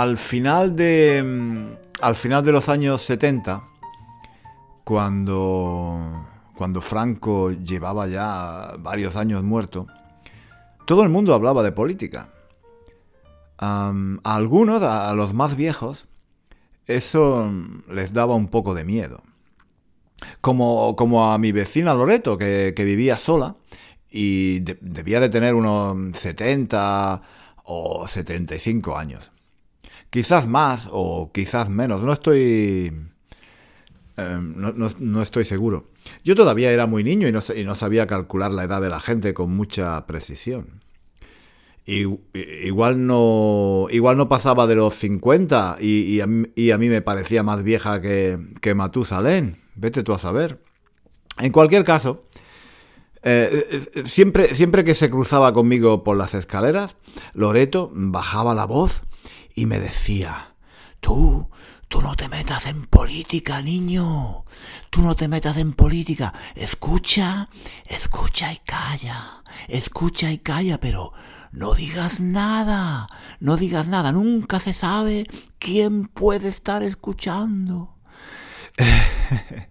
Al final de. Mm, al final de los años 70, cuando. Cuando Franco llevaba ya varios años muerto, todo el mundo hablaba de política. a algunos, a, los más viejos, eso les daba un poco de miedo. Como, como a mi vecina Loreto, que, vivía sola y debía de tener unos 70 o 75 años. Quizás más o quizás menos, no estoy... Em, no, estoy seguro. Yo todavía era muy niño y no, y no, sabía calcular la edad de la gente con mucha precisión. Y, igual, no, igual no pasaba de los 50 y, a, mí me parecía más vieja que, que Matusalén. Vete tú a saber. En cualquier caso, eh, eh, siempre, siempre que se cruzaba conmigo por las escaleras, Loreto bajaba la voz y me decía, tú, tú no te metas en política, niño, tú no te metas en política, escucha, escucha y calla, escucha y calla, pero no digas nada, no digas nada, nunca se sabe quién puede estar escuchando.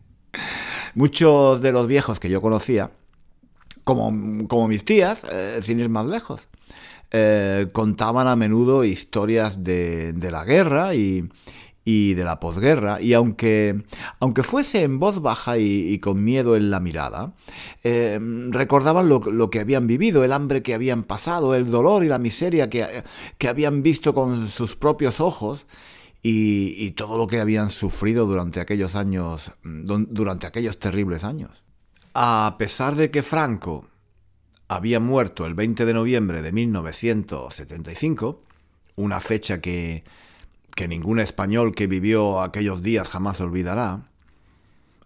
Muchos de los viejos que yo conocía, como, como mis tías, eh, sin ir más lejos, eh, contaban a menudo historias de, la guerra y, de la posguerra, y aunque, aunque fuese en voz baja y, con miedo en la mirada, eh, recordaban lo, que habían vivido, el hambre que habían pasado, el dolor y la miseria que, que habían visto con sus propios ojos, y, y, todo lo que habían sufrido durante aquellos años, durante aquellos terribles años. A pesar de que Franco había muerto el 20 de noviembre de 1975, una fecha que, que ningún español que vivió aquellos días jamás olvidará,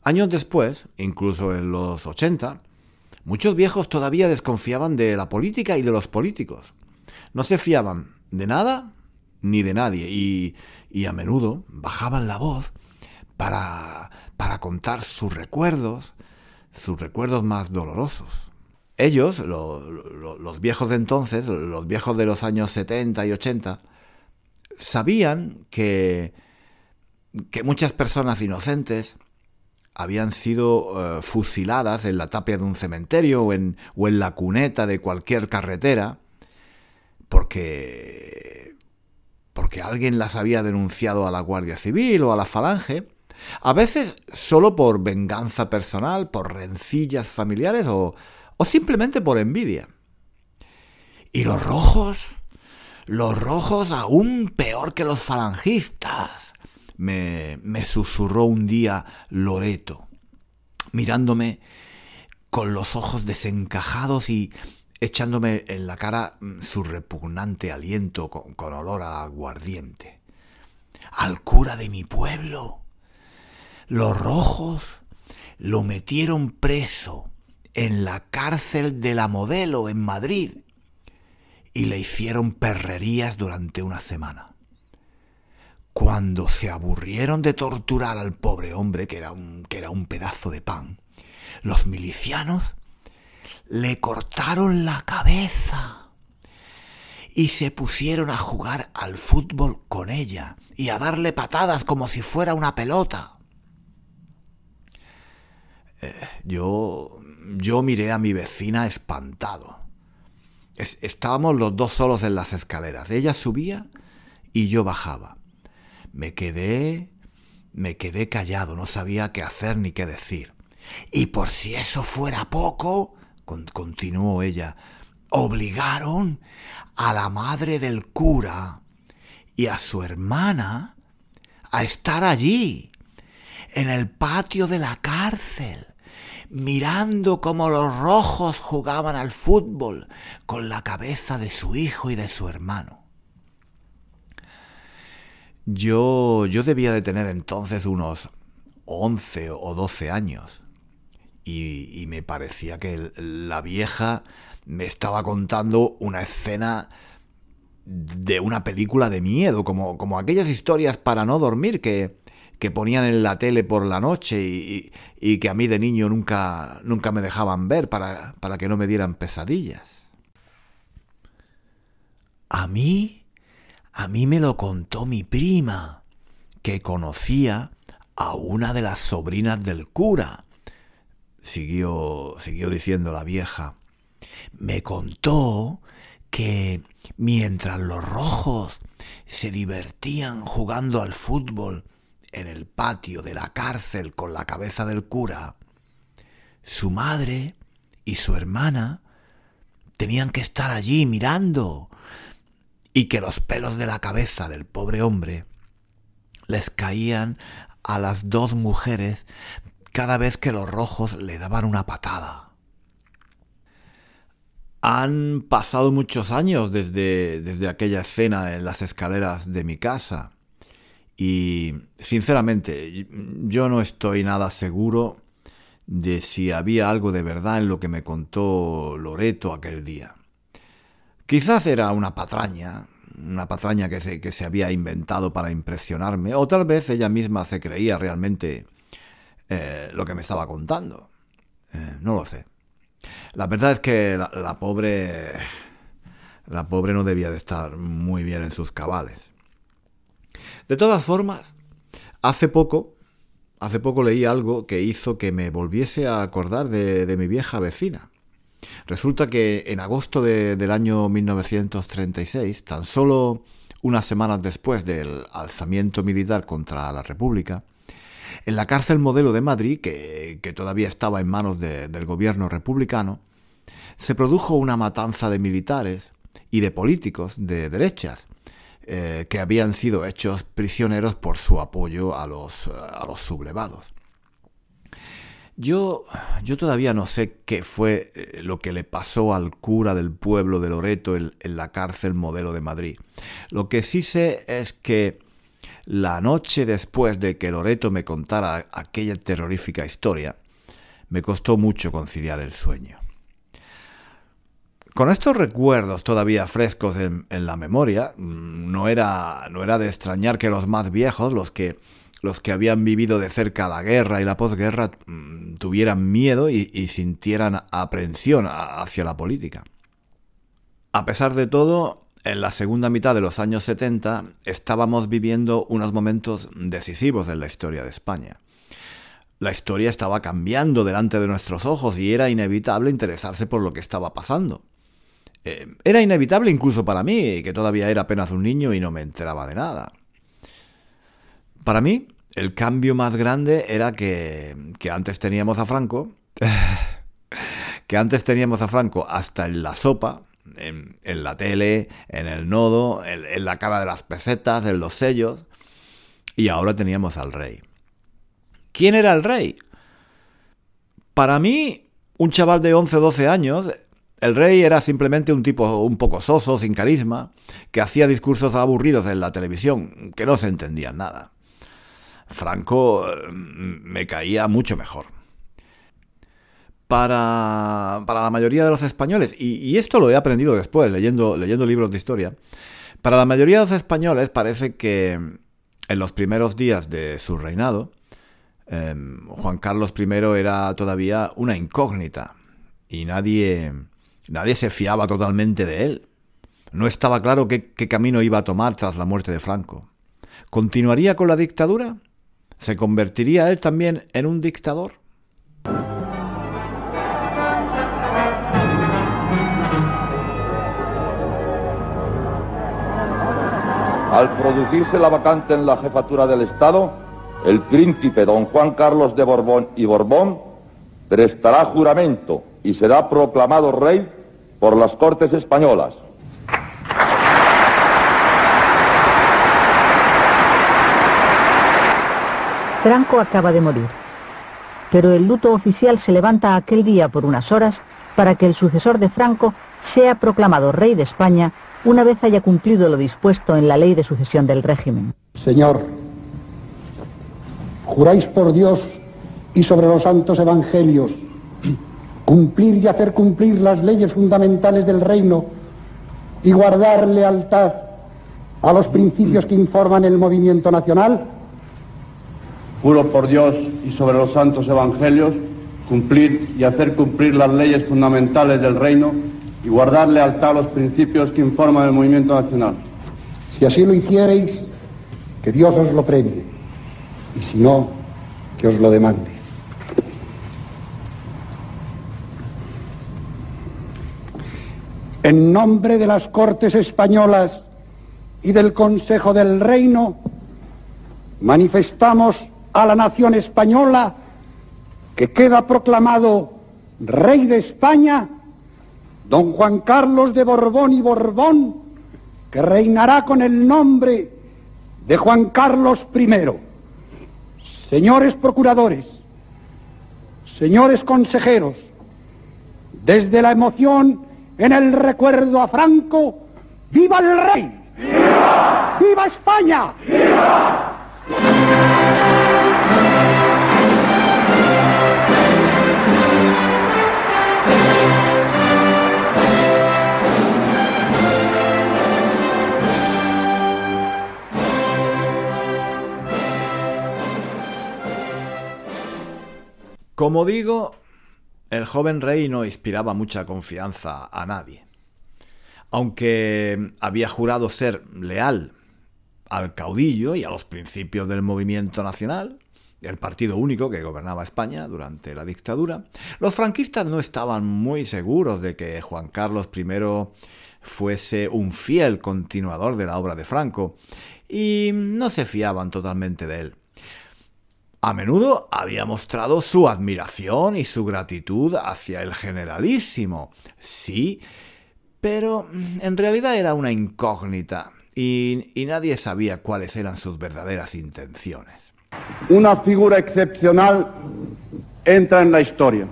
años después, incluso en los 80, muchos viejos todavía desconfiaban de la política y de los políticos. No se fiaban de nada ni de nadie y, y a menudo bajaban la voz para, para contar sus recuerdos, sus recuerdos más dolorosos. Ellos, los viejos de entonces, los viejos de los años 70 y 80, sabían que, que muchas personas inocentes habían sido eh, fusiladas en la tapia de un cementerio o en, o en la cuneta de cualquier carretera porque, porque alguien las había denunciado a la Guardia Civil o a la Falange, a veces solo por venganza personal, por rencillas familiares o, o simplemente por envidia. Y los rojos, los rojos aún peor que los falangistas, me, me susurró un día Loreto, mirándome con los ojos desencajados y echándome en la cara su repugnante aliento con, con, olor a aguardiente. Al cura de mi pueblo. Los rojos lo metieron preso en la cárcel de la modelo en Madrid y le hicieron perrerías durante una semana. Cuando se aburrieron de torturar al pobre hombre, que era un, que era un pedazo de pan, los milicianos le cortaron la cabeza y se pusieron a jugar al fútbol con ella y a darle patadas como si fuera una pelota. Eh, yo yo miré a mi vecina espantado. estábamos los dos solos en las escaleras. Ella subía y yo bajaba. Me quedé me quedé callado, no sabía qué hacer ni qué decir. Y por si eso fuera poco, continuó ella, obligaron a la madre del cura y a su hermana a estar allí, en el patio de la cárcel, mirando cómo los rojos jugaban al fútbol con la cabeza de su hijo y de su hermano. Yo, yo debía de tener entonces unos 11 o 12 años y, me parecía que la vieja me estaba contando una escena de una película de miedo, como, como aquellas historias para no dormir que, que ponían en la tele por la noche y, y, que a mí de niño nunca, nunca me dejaban ver para, para que no me dieran pesadillas. A mí, a mí me lo contó mi prima, que conocía a una de las sobrinas del cura, siguió, siguió diciendo la vieja. Me contó que mientras los rojos se divertían jugando al fútbol en el patio de la cárcel con la cabeza del cura, su madre y su hermana tenían que estar allí mirando y que los pelos de la cabeza del pobre hombre les caían a las dos mujeres cada vez que los rojos le daban una patada. Han pasado muchos años desde, desde aquella escena en las escaleras de mi casa y sinceramente yo no estoy nada seguro de si había algo de verdad en lo que me contó Loreto aquel día. Quizás era una patraña, una patraña que se, que se había inventado para impresionarme, o tal vez ella misma se creía realmente eh, lo que me estaba contando. Eh, no lo sé. La verdad es que la, pobre. La pobre no debía de estar muy bien en sus cabales. De todas formas, hace poco. Hace poco leí algo que hizo que me volviese a acordar de, mi vieja vecina. Resulta que en agosto del año 1936, tan solo unas semanas después del alzamiento militar contra la República, en la cárcel modelo de Madrid, que, todavía estaba en manos del gobierno republicano, se produjo una matanza de militares y de políticos de derechas, eh, que habían sido hechos prisioneros por su apoyo a los, a los sublevados. Yo, yo todavía no sé qué fue eh, lo que le pasó al cura del pueblo de Loreto en la cárcel modelo de Madrid. Lo que sí sé es que la noche después de que Loreto me contara aquella terrorífica historia, me costó mucho conciliar el sueño. Con estos recuerdos todavía frescos en, la memoria, mm, no era, no era de extrañar que los más viejos, los que, los que habían vivido de cerca la guerra y la posguerra, mm, tuvieran miedo y, y sintieran aprensión hacia la política. A pesar de todo, en la segunda mitad de los años 70 estábamos viviendo unos momentos decisivos en la historia de España. La historia estaba cambiando delante de nuestros ojos y era inevitable interesarse por lo que estaba pasando. Eh, era inevitable incluso para mí, que todavía era apenas un niño y no me enteraba de nada. Para mí, el cambio más grande era que, que antes teníamos a Franco, que antes teníamos a Franco hasta en la sopa, en, la tele, en el nodo, en, la cara de las pesetas, en los sellos. Y ahora teníamos al rey. ¿Quién era el rey? Para mí, un chaval de 11 o 12 años, el rey era simplemente un tipo un poco soso, sin carisma, que hacía discursos aburridos en la televisión, que no se entendían nada. Franco mm, me caía mucho mejor para, la mayoría de los españoles, y, esto lo he aprendido después, leyendo, leyendo libros de historia, para la mayoría de los españoles parece que en los primeros días de su reinado, em, Juan Carlos I era todavía una incógnita y nadie, nadie se fiaba totalmente de él. No estaba claro qué camino iba a tomar tras la muerte de Franco. ¿Continuaría con la dictadura? ¿Se convertiría él también en un dictador? Al producirse la vacante en la jefatura del Estado, el príncipe don Juan Carlos de Borbón y Borbón prestará juramento y será proclamado rey por las Cortes Españolas. Franco acaba de morir, pero el luto oficial se levanta aquel día por unas horas para que el sucesor de Franco sea proclamado rey de España una vez haya cumplido lo dispuesto en la ley de sucesión del régimen. Señor, juráis por Dios y sobre los santos evangelios cumplir y hacer cumplir las leyes fundamentales del reino y guardar lealtad a los principios que informan el movimiento nacional? Juro por Dios y sobre los santos evangelios cumplir y hacer cumplir las leyes fundamentales del reino y guardar lealtad a los principios que informan el movimiento nacional. Si así lo hiciereis, que Dios os lo premie, y si no, que os lo demande. En nombre de las Cortes Españolas y del Consejo del Reino, manifestamos a la nación española que queda proclamado Rey de España, don Juan Carlos de Borbón y Borbón, que reinará con el nombre de Juan Carlos I. Señores procuradores, señores consejeros, desde la emoción en el recuerdo a Franco, ¡viva el rey! ¡Viva! ¡Viva España! ¡Viva! Como digo, el joven rey no inspiraba mucha confianza a nadie. Aunque había jurado ser leal al caudillo y a los principios del movimiento nacional, el partido único que gobernaba España durante la dictadura, los franquistas no estaban muy seguros de que Juan Carlos I fuese un fiel continuador de la obra de Franco y no se fiaban totalmente de él. A menudo había mostrado su admiración y su gratitud hacia el generalísimo, sí, pero en realidad era una incógnita y, nadie sabía cuáles eran sus verdaderas intenciones. Una figura excepcional entra en la historia.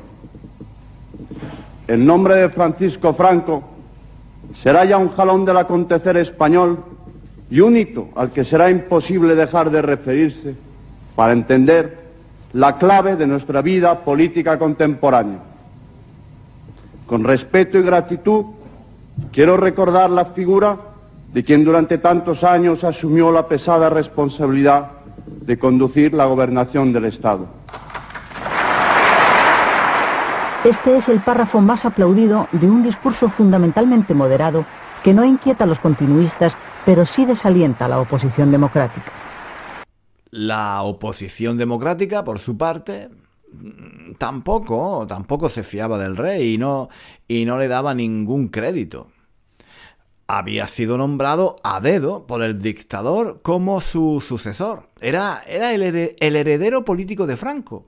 El nombre de Francisco Franco será ya un jalón del acontecer español y un hito al que será imposible dejar de referirse para entender la clave de nuestra vida política contemporánea. Con respeto y gratitud quiero recordar la figura de quien durante tantos años asumió la pesada responsabilidad de conducir la gobernación del Estado. Este es el párrafo más aplaudido de un discurso fundamentalmente moderado que no inquieta a los continuistas, pero sí desalienta a la oposición democrática. La oposición democrática, por su parte, tampoco, tampoco se fiaba del rey y no, y no le daba ningún crédito. Había sido nombrado a dedo por el dictador como su sucesor. Era, era el, heredero político de Franco.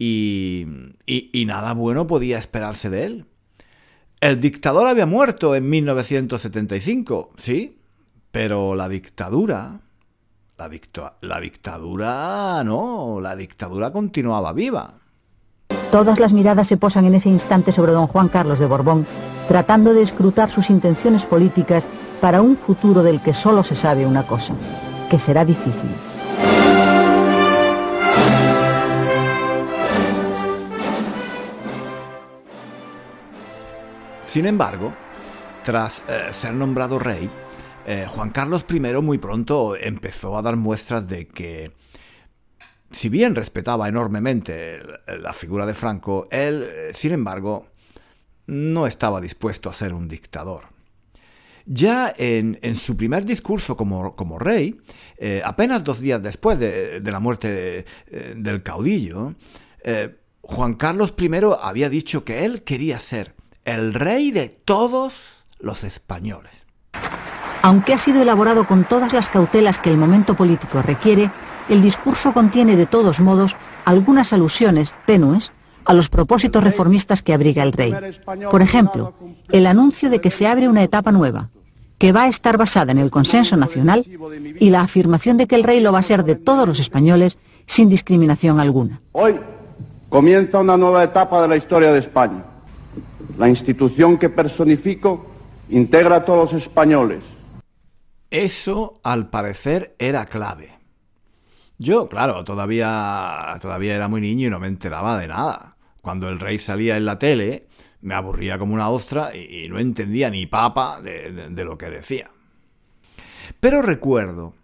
Y, y nada bueno podía esperarse de él. El dictador había muerto en 1975, sí, pero la dictadura la, dictadura no, la dictadura continuaba viva. Todas las miradas se posan en ese instante sobre don Juan Carlos de Borbón, tratando de escrutar sus intenciones políticas para un futuro del que solo se sabe una cosa, que será difícil. Sin embargo, tras eh, ser nombrado rey, eh, Juan Carlos I muy pronto empezó a dar muestras de que, si bien respetaba enormemente la figura de Franco, él, eh, sin embargo, no estaba dispuesto a ser un dictador. Ya en, su primer discurso como, rey, eh, apenas dos días después de, la muerte del caudillo, Juan Carlos I había dicho que él quería ser el rey de todos los españoles. Aunque ha sido elaborado con todas las cautelas que el momento político requiere, el discurso contiene de todos modos algunas alusiones tenues a los propósitos reformistas que abriga el rey. Por ejemplo, el anuncio de que se abre una etapa nueva, que va a estar basada en el consenso nacional y la afirmación de que el rey lo va a ser de todos los españoles sin discriminación alguna. Hoy comienza una nueva etapa de la historia de España. La institución que personifico integra a todos los españoles. Eso, al parecer, era clave. Yo, claro, todavía, todavía era muy niño y no me enteraba de nada. Cuando el rey salía en la tele, me aburría como una ostra y, no entendía ni papa de lo que decía. Pero recuerdo,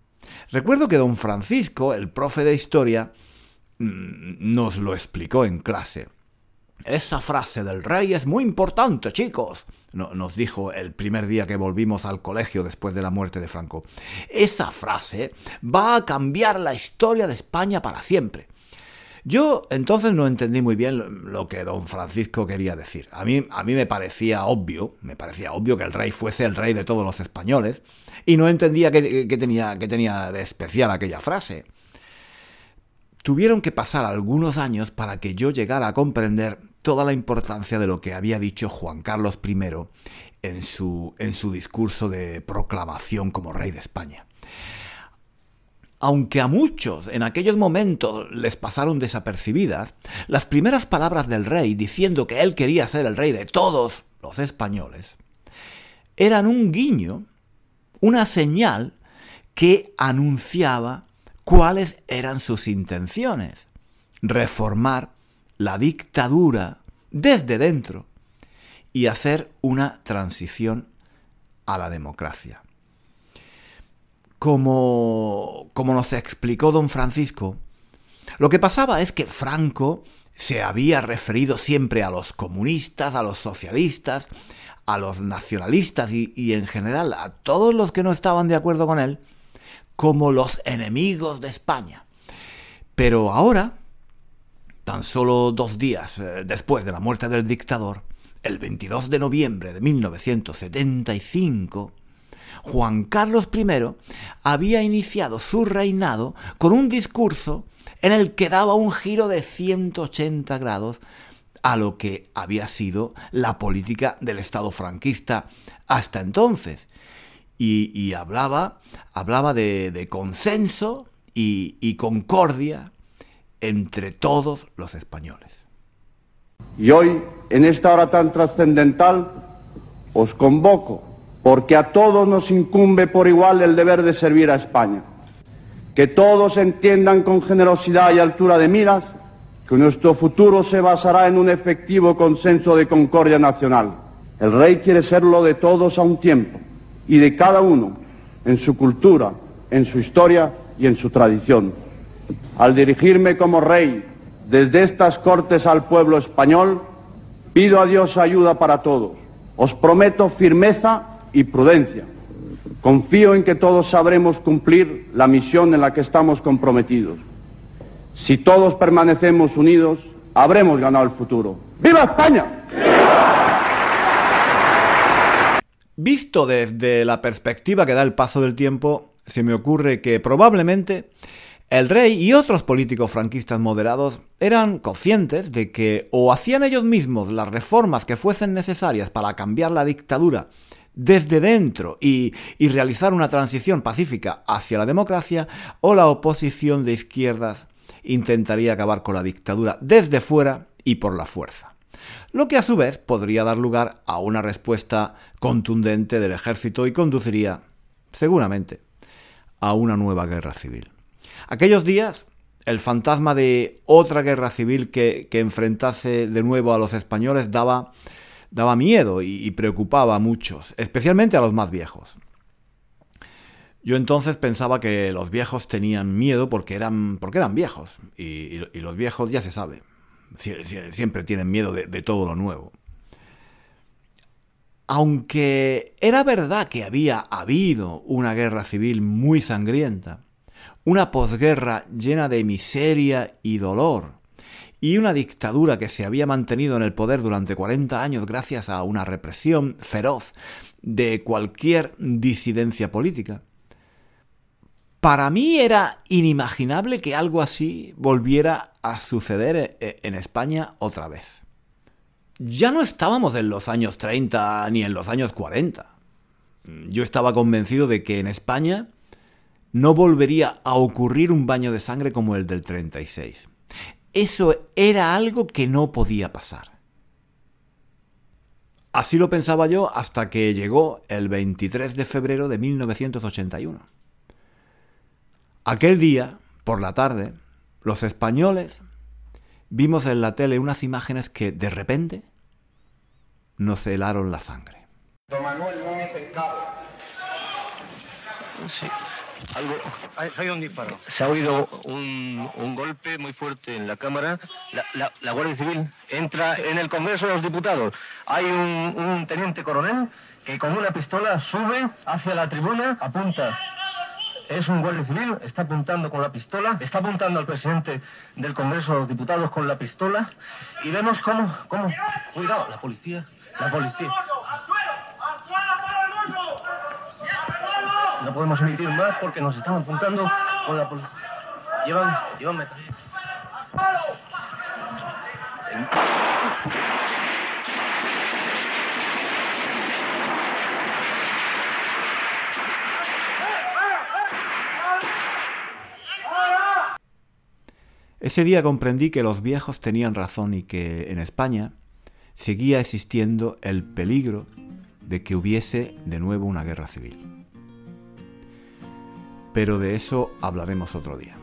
recuerdo que don Francisco, el profe de historia, mm, nos lo explicó en clase. Esa frase del rey es muy importante, chicos, nos dijo el primer día que volvimos al colegio después de la muerte de Franco. Esa frase va a cambiar la historia de España para siempre. Yo entonces no entendí muy bien lo que don Francisco quería decir. A mí, a mí me parecía obvio, me parecía obvio que el rey fuese el rey de todos los españoles, y no entendía qué, tenía, qué tenía de especial aquella frase. Tuvieron que pasar algunos años para que yo llegara a comprender toda la importancia de lo que había dicho Juan Carlos I en su, en su discurso de proclamación como rey de España. Aunque a muchos en aquellos momentos les pasaron desapercibidas, las primeras palabras del rey diciendo que él quería ser el rey de todos los españoles eran un guiño, una señal que anunciaba cuáles eran sus intenciones. Reformar la dictadura desde dentro y hacer una transición a la democracia. Como, como nos explicó don Francisco, lo que pasaba es que Franco se había referido siempre a los comunistas, a los socialistas, a los nacionalistas y, y, en general a todos los que no estaban de acuerdo con él como los enemigos de España. Pero ahora, Tan solo dos días eh, después de la muerte del dictador, el 22 de noviembre de 1975, Juan Carlos I había iniciado su reinado con un discurso en el que daba un giro de 180 grados a lo que había sido la política del Estado franquista hasta entonces. Y, hablaba, hablaba de, consenso y concordia entre todos los españoles. Y hoy, en esta hora tan trascendental, os convoco, porque a todos nos incumbe por igual el deber de servir a España. Que todos entiendan con generosidad y altura de miras que nuestro futuro se basará en un efectivo consenso de concordia nacional. El rey quiere serlo de todos a un tiempo y de cada uno en su cultura, en su historia y en su tradición. Al dirigirme como rey desde estas cortes al pueblo español, pido a Dios ayuda para todos. Os prometo firmeza y prudencia. Confío en que todos sabremos cumplir la misión en la que estamos comprometidos. Si todos permanecemos unidos, habremos ganado el futuro. ¡Viva España! Visto desde la perspectiva que da el paso del tiempo, se me ocurre que probablemente el rey y otros políticos franquistas moderados eran conscientes de que o hacían ellos mismos las reformas que fuesen necesarias para cambiar la dictadura desde dentro y, realizar una transición pacífica hacia la democracia, o la oposición de izquierdas intentaría acabar con la dictadura desde fuera y por la fuerza. Lo que a su vez podría dar lugar a una respuesta contundente del ejército y conduciría, seguramente, a una nueva guerra civil. Aquellos días, el fantasma de otra guerra civil que, enfrentase de nuevo a los españoles daba, daba miedo y, preocupaba a muchos, especialmente a los más viejos. Yo entonces pensaba que los viejos tenían miedo porque eran, porque eran viejos, y, los viejos ya se sabe, siempre tienen miedo de todo lo nuevo. Aunque era verdad que había habido una guerra civil muy sangrienta, una posguerra llena de miseria y dolor, y una dictadura que se había mantenido en el poder durante 40 años gracias a una represión feroz de cualquier disidencia política. Para mí era inimaginable que algo así volviera a suceder e, en España otra vez. Ya no estábamos en los años 30 ni en los años 40. Yo estaba convencido de que en España no volvería a ocurrir un baño de sangre como el del 36. Eso era algo que no podía pasar. Así lo pensaba yo hasta que llegó el 23 de febrero de 1981. Aquel día, por la tarde, los españoles vimos en la tele unas imágenes que de repente nos helaron la sangre. Don Manuel Núñez Sí, algo. Hay un disparo. Se ha oído un, un, golpe muy fuerte en la Cámara. La, la, Guardia Civil entra en el Congreso de los Diputados. Hay un, un teniente coronel que con una pistola sube hacia la tribuna, apunta es un guardia civil, está apuntando con la pistola, está apuntando al presidente del Congreso de los Diputados con la pistola y vemos cómo, cómo, cuidado, la policía, la policía. No podemos emitir más porque nos están apuntando con la policía. Llevan, llevan metralletas. Ese día comprendí que los viejos tenían razón y que en España seguía existiendo el peligro de que hubiese de nuevo una guerra civil. Pero de eso hablaremos otro día.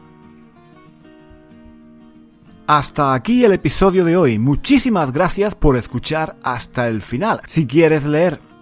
Hasta aquí el episodio de hoy. Muchísimas gracias por escuchar hasta el final. Si quieres leer